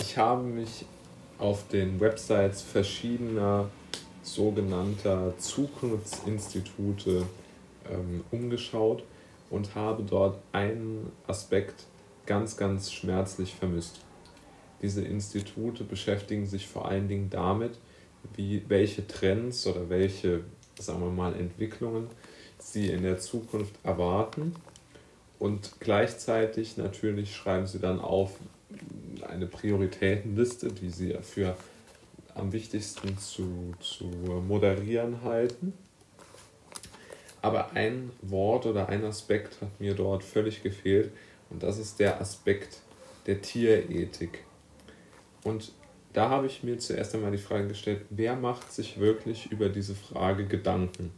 ich habe mich auf den Websites verschiedener sogenannter Zukunftsinstitute ähm, umgeschaut und habe dort einen Aspekt ganz, ganz schmerzlich vermisst. Diese Institute beschäftigen sich vor allen Dingen damit, wie, welche Trends oder welche, sagen wir mal, Entwicklungen sie in der Zukunft erwarten. Und gleichzeitig natürlich schreiben sie dann auf eine Prioritätenliste, die sie für am wichtigsten zu, zu moderieren halten. Aber ein Wort oder ein Aspekt hat mir dort völlig gefehlt und das ist der Aspekt der Tierethik. Und da habe ich mir zuerst einmal die Frage gestellt, wer macht sich wirklich über diese Frage Gedanken?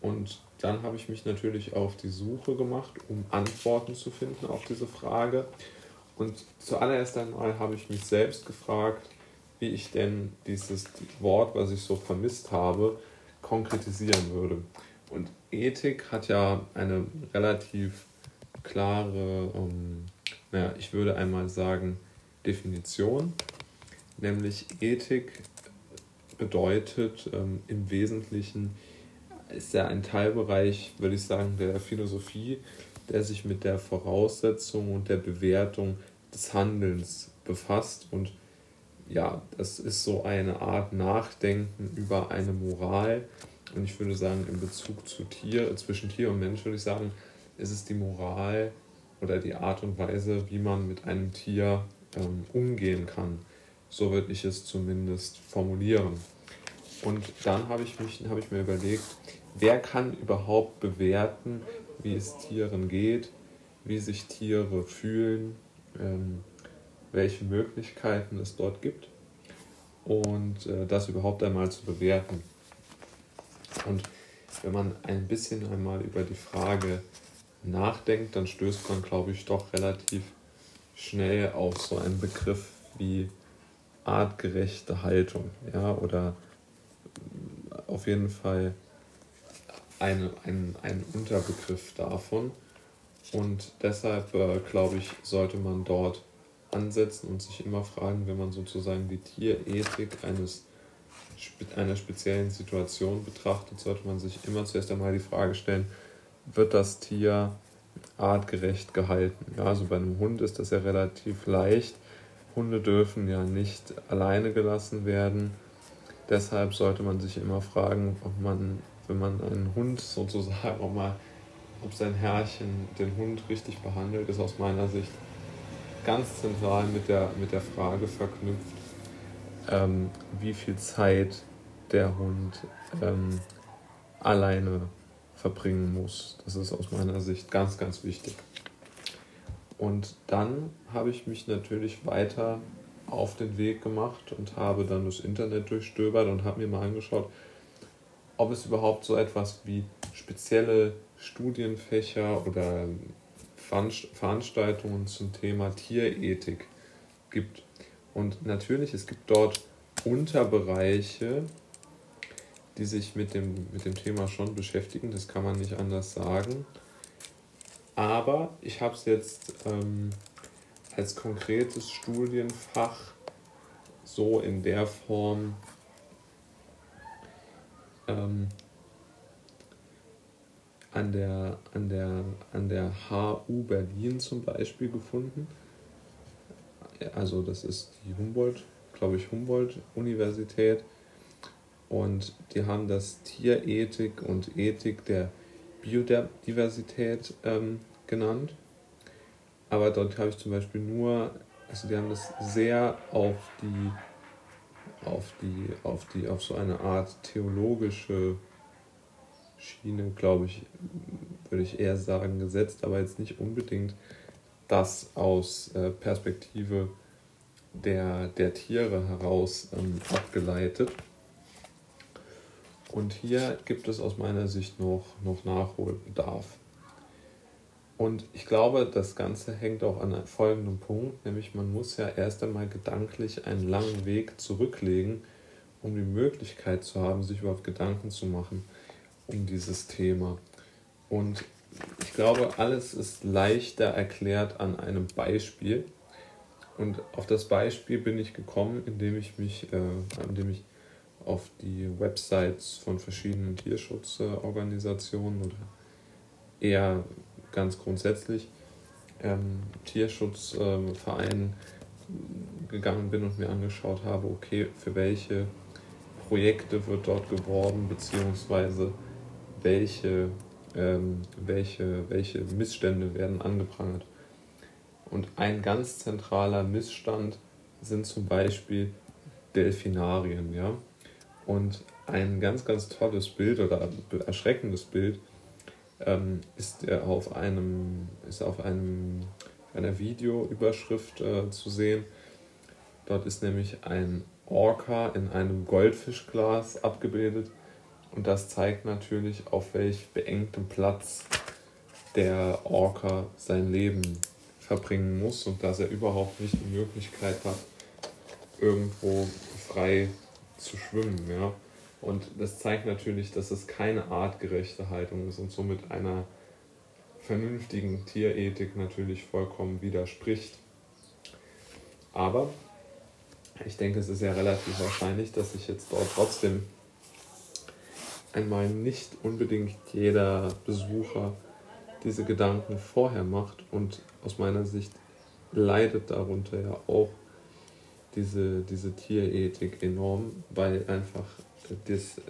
Und dann habe ich mich natürlich auf die Suche gemacht, um Antworten zu finden auf diese Frage. Und zuallererst einmal habe ich mich selbst gefragt, wie ich denn dieses Wort, was ich so vermisst habe, konkretisieren würde. Und Ethik hat ja eine relativ klare, ähm, naja, ich würde einmal sagen, Definition, nämlich Ethik bedeutet ähm, im Wesentlichen, ist ja ein Teilbereich, würde ich sagen, der Philosophie, der sich mit der Voraussetzung und der Bewertung des Handelns befasst und ja, das ist so eine Art Nachdenken über eine Moral. Und ich würde sagen, in Bezug zu Tier, zwischen Tier und Mensch würde ich sagen, ist es die Moral oder die Art und Weise, wie man mit einem Tier ähm, umgehen kann. So würde ich es zumindest formulieren. Und dann habe ich, habe ich mir überlegt, wer kann überhaupt bewerten, wie es Tieren geht, wie sich Tiere fühlen, ähm, welche Möglichkeiten es dort gibt und äh, das überhaupt einmal zu bewerten. Und wenn man ein bisschen einmal über die Frage nachdenkt, dann stößt man, glaube ich, doch relativ schnell auf so einen Begriff wie artgerechte Haltung, ja, oder auf jeden Fall eine, ein, ein Unterbegriff davon. Und deshalb, äh, glaube ich, sollte man dort ansetzen und sich immer fragen, wenn man sozusagen die Tierethik eines, einer speziellen Situation betrachtet, sollte man sich immer zuerst einmal die Frage stellen, wird das Tier artgerecht gehalten? Ja, also bei einem Hund ist das ja relativ leicht. Hunde dürfen ja nicht alleine gelassen werden. Deshalb sollte man sich immer fragen, ob man, wenn man einen Hund sozusagen, ob, mal, ob sein Herrchen den Hund richtig behandelt, ist aus meiner Sicht ganz zentral mit der, mit der Frage verknüpft, ähm, wie viel Zeit der Hund ähm, alleine verbringen muss. Das ist aus meiner Sicht ganz, ganz wichtig. Und dann habe ich mich natürlich weiter auf den Weg gemacht und habe dann das Internet durchstöbert und habe mir mal angeschaut, ob es überhaupt so etwas wie spezielle Studienfächer oder Veranstaltungen zum Thema Tierethik gibt. Und natürlich, es gibt dort Unterbereiche, die sich mit dem, mit dem Thema schon beschäftigen, das kann man nicht anders sagen. Aber ich habe es jetzt ähm, als konkretes Studienfach so in der Form ähm, an der, an der, an der HU Berlin zum Beispiel gefunden. Also das ist die Humboldt, glaube ich, Humboldt-Universität. Und die haben das Tierethik und Ethik der Biodiversität ähm, genannt. Aber dort habe ich zum Beispiel nur, also die haben das sehr auf die, auf die, auf die, auf so eine Art theologische Schiene, glaube ich, würde ich eher sagen, gesetzt, aber jetzt nicht unbedingt das aus äh, Perspektive der, der Tiere heraus ähm, abgeleitet. Und hier gibt es aus meiner Sicht noch, noch Nachholbedarf. Und ich glaube, das Ganze hängt auch an folgendem Punkt, nämlich man muss ja erst einmal gedanklich einen langen Weg zurücklegen, um die Möglichkeit zu haben, sich überhaupt Gedanken zu machen um dieses Thema. Und ich glaube, alles ist leichter erklärt an einem Beispiel. Und auf das Beispiel bin ich gekommen, indem ich mich, äh, indem ich auf die Websites von verschiedenen Tierschutzorganisationen oder eher ganz grundsätzlich ähm, Tierschutzvereinen äh, gegangen bin und mir angeschaut habe, okay, für welche Projekte wird dort geworben, beziehungsweise welche, ähm, welche, welche Missstände werden angeprangert. Und ein ganz zentraler Missstand sind zum Beispiel Delfinarien. Ja? Und ein ganz, ganz tolles Bild oder erschreckendes Bild ähm, ist auf einem, ist auf einem, einer Videoüberschrift äh, zu sehen. Dort ist nämlich ein Orca in einem Goldfischglas abgebildet und das zeigt natürlich, auf welch beengtem Platz der Orca sein Leben verbringen muss und dass er überhaupt nicht die Möglichkeit hat, irgendwo frei zu schwimmen. Ja? Und das zeigt natürlich, dass es keine artgerechte Haltung ist und somit einer vernünftigen Tierethik natürlich vollkommen widerspricht. Aber ich denke, es ist ja relativ wahrscheinlich, dass sich jetzt dort trotzdem einmal nicht unbedingt jeder Besucher diese Gedanken vorher macht und aus meiner Sicht leidet darunter ja auch diese, diese Tierethik enorm, weil einfach das,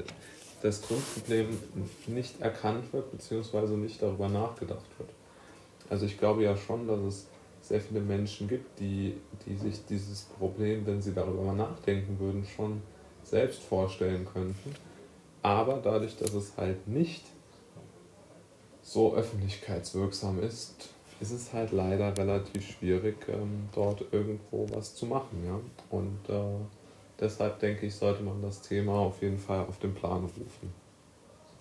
das Grundproblem nicht erkannt wird, beziehungsweise nicht darüber nachgedacht wird. Also ich glaube ja schon, dass es sehr viele Menschen gibt, die, die sich dieses Problem, wenn sie darüber mal nachdenken würden, schon selbst vorstellen könnten. Aber dadurch, dass es halt nicht so öffentlichkeitswirksam ist, ist es halt leider relativ schwierig, ähm, dort irgendwo was zu machen. Ja? Und äh, deshalb denke ich, sollte man das Thema auf jeden Fall auf den Plan rufen.